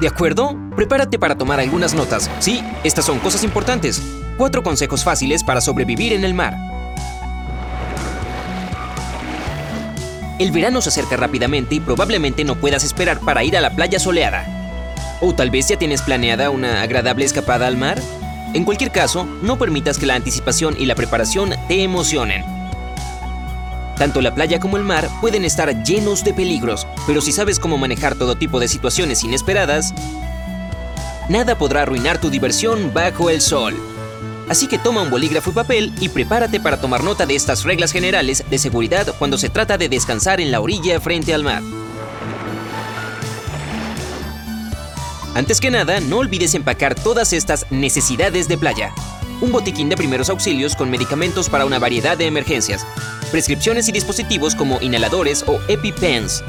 ¿De acuerdo? Prepárate para tomar algunas notas. Sí, estas son cosas importantes. Cuatro consejos fáciles para sobrevivir en el mar. El verano se acerca rápidamente y probablemente no puedas esperar para ir a la playa soleada. O tal vez ya tienes planeada una agradable escapada al mar. En cualquier caso, no permitas que la anticipación y la preparación te emocionen. Tanto la playa como el mar pueden estar llenos de peligros, pero si sabes cómo manejar todo tipo de situaciones inesperadas, nada podrá arruinar tu diversión bajo el sol. Así que toma un bolígrafo y papel y prepárate para tomar nota de estas reglas generales de seguridad cuando se trata de descansar en la orilla frente al mar. Antes que nada, no olvides empacar todas estas necesidades de playa. Un botiquín de primeros auxilios con medicamentos para una variedad de emergencias, prescripciones y dispositivos como inhaladores o EpiPens,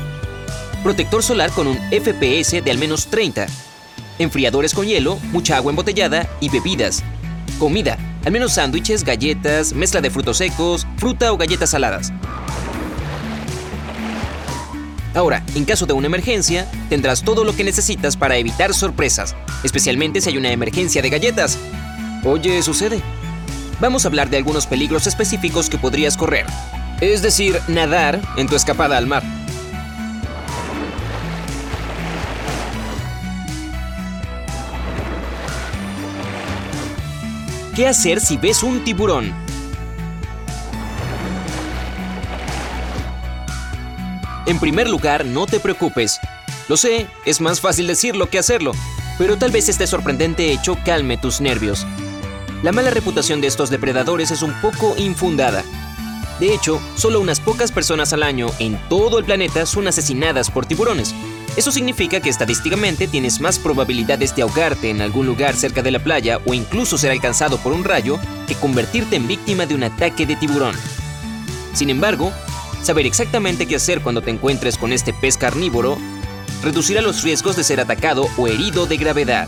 protector solar con un FPS de al menos 30, enfriadores con hielo, mucha agua embotellada y bebidas, comida, al menos sándwiches, galletas, mezcla de frutos secos, fruta o galletas saladas. Ahora, en caso de una emergencia, tendrás todo lo que necesitas para evitar sorpresas, especialmente si hay una emergencia de galletas. Oye, sucede. Vamos a hablar de algunos peligros específicos que podrías correr, es decir, nadar en tu escapada al mar. ¿Qué hacer si ves un tiburón? En primer lugar, no te preocupes. Lo sé, es más fácil decirlo que hacerlo, pero tal vez este sorprendente hecho calme tus nervios. La mala reputación de estos depredadores es un poco infundada. De hecho, solo unas pocas personas al año en todo el planeta son asesinadas por tiburones. Eso significa que estadísticamente tienes más probabilidades de ahogarte en algún lugar cerca de la playa o incluso ser alcanzado por un rayo que convertirte en víctima de un ataque de tiburón. Sin embargo, saber exactamente qué hacer cuando te encuentres con este pez carnívoro reducirá los riesgos de ser atacado o herido de gravedad.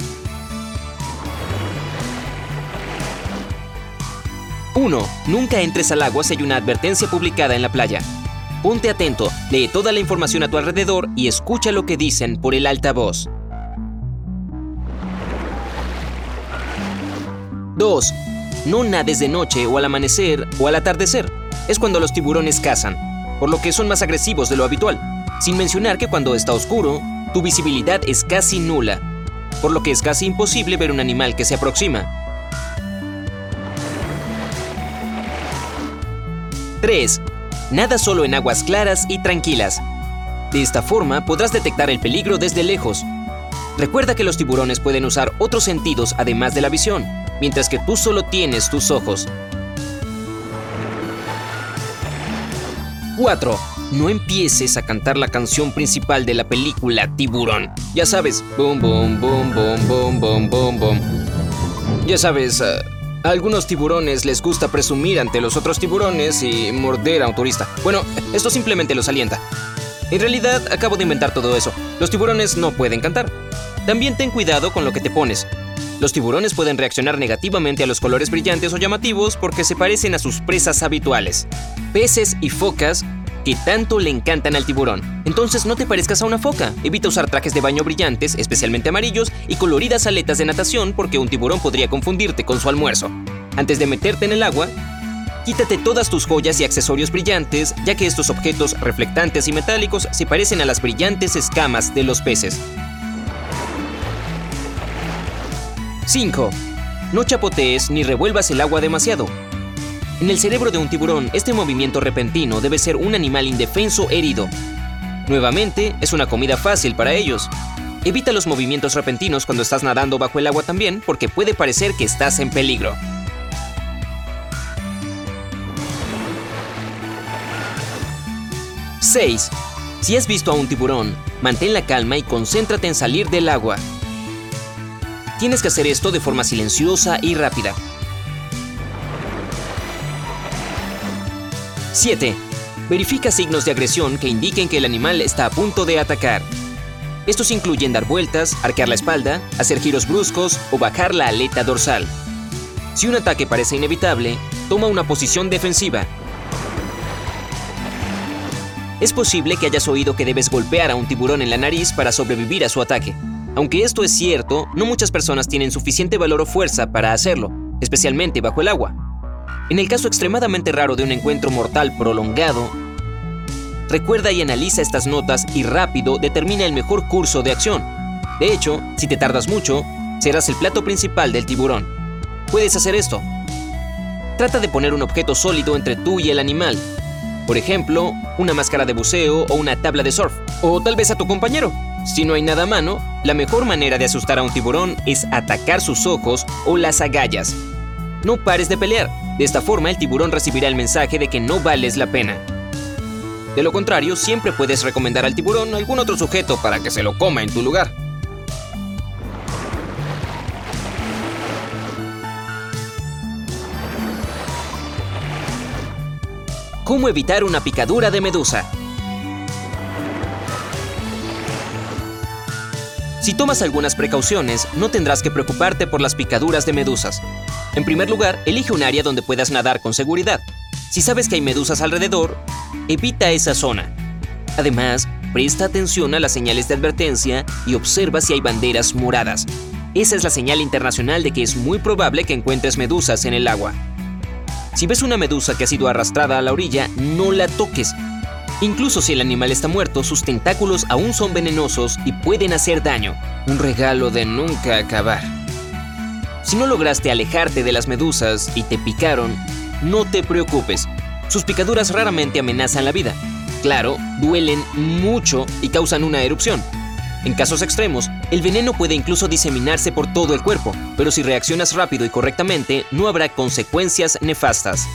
1. Nunca entres al agua si hay una advertencia publicada en la playa. Ponte atento, lee toda la información a tu alrededor y escucha lo que dicen por el altavoz. 2. No nades de noche o al amanecer o al atardecer. Es cuando los tiburones cazan, por lo que son más agresivos de lo habitual. Sin mencionar que cuando está oscuro, tu visibilidad es casi nula, por lo que es casi imposible ver un animal que se aproxima. 3. Nada solo en aguas claras y tranquilas. De esta forma podrás detectar el peligro desde lejos. Recuerda que los tiburones pueden usar otros sentidos además de la visión, mientras que tú solo tienes tus ojos. 4. No empieces a cantar la canción principal de la película Tiburón. Ya sabes, boom, boom, boom, boom, boom, boom, boom. Ya sabes, uh, a algunos tiburones les gusta presumir ante los otros tiburones y morder a un turista. Bueno, esto simplemente los alienta. En realidad, acabo de inventar todo eso. Los tiburones no pueden cantar. También ten cuidado con lo que te pones. Los tiburones pueden reaccionar negativamente a los colores brillantes o llamativos porque se parecen a sus presas habituales. Peces y focas que tanto le encantan al tiburón. Entonces no te parezcas a una foca. Evita usar trajes de baño brillantes, especialmente amarillos, y coloridas aletas de natación porque un tiburón podría confundirte con su almuerzo. Antes de meterte en el agua, quítate todas tus joyas y accesorios brillantes, ya que estos objetos reflectantes y metálicos se parecen a las brillantes escamas de los peces. 5. No chapotees ni revuelvas el agua demasiado. En el cerebro de un tiburón, este movimiento repentino debe ser un animal indefenso herido. Nuevamente, es una comida fácil para ellos. Evita los movimientos repentinos cuando estás nadando bajo el agua también, porque puede parecer que estás en peligro. ¡6! Si has visto a un tiburón, mantén la calma y concéntrate en salir del agua. Tienes que hacer esto de forma silenciosa y rápida. 7. Verifica signos de agresión que indiquen que el animal está a punto de atacar. Estos incluyen dar vueltas, arquear la espalda, hacer giros bruscos o bajar la aleta dorsal. Si un ataque parece inevitable, toma una posición defensiva. Es posible que hayas oído que debes golpear a un tiburón en la nariz para sobrevivir a su ataque. Aunque esto es cierto, no muchas personas tienen suficiente valor o fuerza para hacerlo, especialmente bajo el agua. En el caso extremadamente raro de un encuentro mortal prolongado, recuerda y analiza estas notas y rápido determina el mejor curso de acción. De hecho, si te tardas mucho, serás el plato principal del tiburón. Puedes hacer esto. Trata de poner un objeto sólido entre tú y el animal. Por ejemplo, una máscara de buceo o una tabla de surf. O tal vez a tu compañero. Si no hay nada a mano, la mejor manera de asustar a un tiburón es atacar sus ojos o las agallas. No pares de pelear. De esta forma el tiburón recibirá el mensaje de que no vales la pena. De lo contrario, siempre puedes recomendar al tiburón algún otro sujeto para que se lo coma en tu lugar. ¿Cómo evitar una picadura de medusa? Si tomas algunas precauciones, no tendrás que preocuparte por las picaduras de medusas. En primer lugar, elige un área donde puedas nadar con seguridad. Si sabes que hay medusas alrededor, evita esa zona. Además, presta atención a las señales de advertencia y observa si hay banderas moradas. Esa es la señal internacional de que es muy probable que encuentres medusas en el agua. Si ves una medusa que ha sido arrastrada a la orilla, no la toques. Incluso si el animal está muerto, sus tentáculos aún son venenosos y pueden hacer daño. Un regalo de nunca acabar. Si no lograste alejarte de las medusas y te picaron, no te preocupes. Sus picaduras raramente amenazan la vida. Claro, duelen mucho y causan una erupción. En casos extremos, el veneno puede incluso diseminarse por todo el cuerpo, pero si reaccionas rápido y correctamente, no habrá consecuencias nefastas.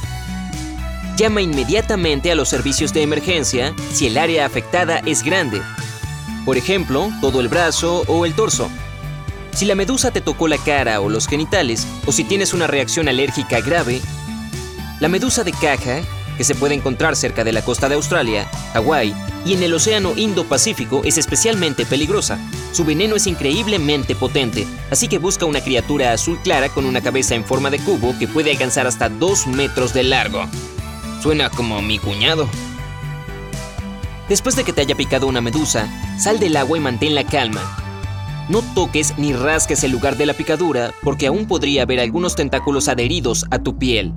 Llama inmediatamente a los servicios de emergencia si el área afectada es grande. Por ejemplo, todo el brazo o el torso. Si la medusa te tocó la cara o los genitales, o si tienes una reacción alérgica grave, la medusa de caja, que se puede encontrar cerca de la costa de Australia, Hawái y en el Océano Indo-Pacífico, es especialmente peligrosa. Su veneno es increíblemente potente, así que busca una criatura azul clara con una cabeza en forma de cubo que puede alcanzar hasta 2 metros de largo. Suena como mi cuñado. Después de que te haya picado una medusa, sal del agua y mantén la calma. No toques ni rasques el lugar de la picadura porque aún podría haber algunos tentáculos adheridos a tu piel.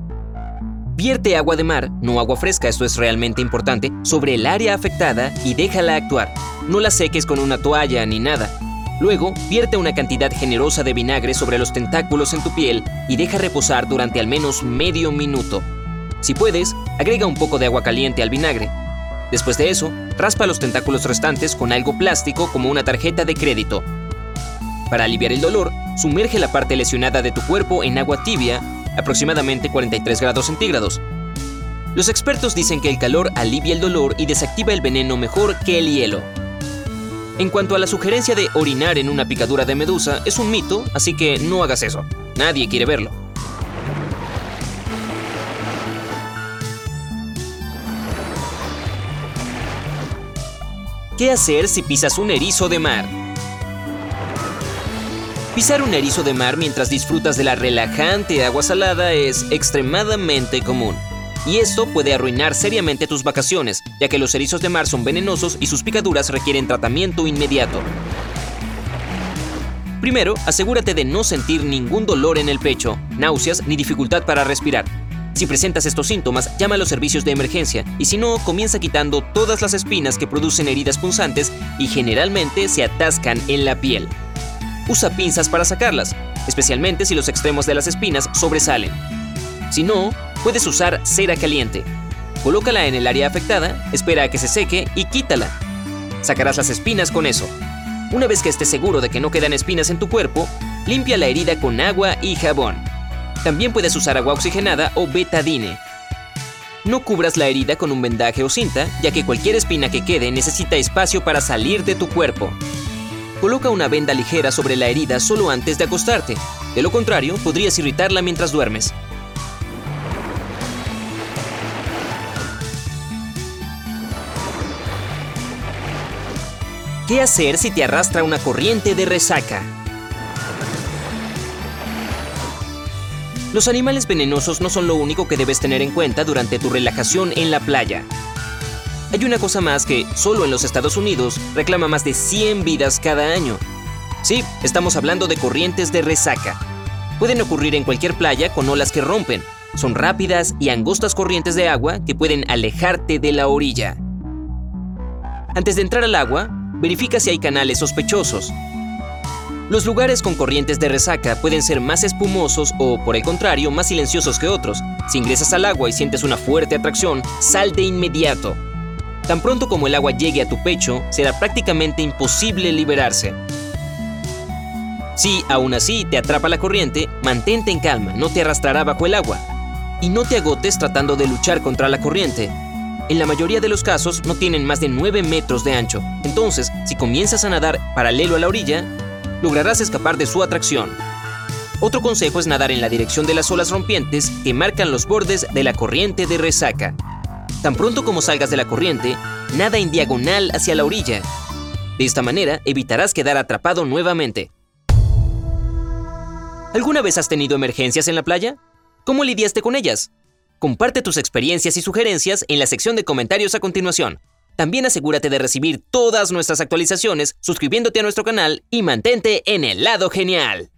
Vierte agua de mar, no agua fresca, esto es realmente importante, sobre el área afectada y déjala actuar. No la seques con una toalla ni nada. Luego, vierte una cantidad generosa de vinagre sobre los tentáculos en tu piel y deja reposar durante al menos medio minuto. Si puedes, agrega un poco de agua caliente al vinagre. Después de eso, raspa los tentáculos restantes con algo plástico como una tarjeta de crédito. Para aliviar el dolor, sumerge la parte lesionada de tu cuerpo en agua tibia, aproximadamente 43 grados centígrados. Los expertos dicen que el calor alivia el dolor y desactiva el veneno mejor que el hielo. En cuanto a la sugerencia de orinar en una picadura de medusa, es un mito, así que no hagas eso. Nadie quiere verlo. ¿Qué hacer si pisas un erizo de mar? Pisar un erizo de mar mientras disfrutas de la relajante agua salada es extremadamente común. Y esto puede arruinar seriamente tus vacaciones, ya que los erizos de mar son venenosos y sus picaduras requieren tratamiento inmediato. Primero, asegúrate de no sentir ningún dolor en el pecho, náuseas ni dificultad para respirar. Si presentas estos síntomas, llama a los servicios de emergencia y si no, comienza quitando todas las espinas que producen heridas punzantes y generalmente se atascan en la piel. Usa pinzas para sacarlas, especialmente si los extremos de las espinas sobresalen. Si no, puedes usar cera caliente. Colócala en el área afectada, espera a que se seque y quítala. Sacarás las espinas con eso. Una vez que estés seguro de que no quedan espinas en tu cuerpo, limpia la herida con agua y jabón. También puedes usar agua oxigenada o betadine. No cubras la herida con un vendaje o cinta, ya que cualquier espina que quede necesita espacio para salir de tu cuerpo. Coloca una venda ligera sobre la herida solo antes de acostarte. De lo contrario, podrías irritarla mientras duermes. ¿Qué hacer si te arrastra una corriente de resaca? Los animales venenosos no son lo único que debes tener en cuenta durante tu relajación en la playa. Hay una cosa más que, solo en los Estados Unidos, reclama más de 100 vidas cada año. Sí, estamos hablando de corrientes de resaca. Pueden ocurrir en cualquier playa con olas que rompen. Son rápidas y angostas corrientes de agua que pueden alejarte de la orilla. Antes de entrar al agua, verifica si hay canales sospechosos. Los lugares con corrientes de resaca pueden ser más espumosos o, por el contrario, más silenciosos que otros. Si ingresas al agua y sientes una fuerte atracción, sal de inmediato. Tan pronto como el agua llegue a tu pecho, será prácticamente imposible liberarse. Si, aún así, te atrapa la corriente, mantente en calma, no te arrastrará bajo el agua. Y no te agotes tratando de luchar contra la corriente. En la mayoría de los casos no tienen más de 9 metros de ancho, entonces, si comienzas a nadar paralelo a la orilla, lograrás escapar de su atracción. Otro consejo es nadar en la dirección de las olas rompientes que marcan los bordes de la corriente de resaca. Tan pronto como salgas de la corriente, nada en diagonal hacia la orilla. De esta manera evitarás quedar atrapado nuevamente. ¿Alguna vez has tenido emergencias en la playa? ¿Cómo lidiaste con ellas? Comparte tus experiencias y sugerencias en la sección de comentarios a continuación. También asegúrate de recibir todas nuestras actualizaciones suscribiéndote a nuestro canal y mantente en el lado genial.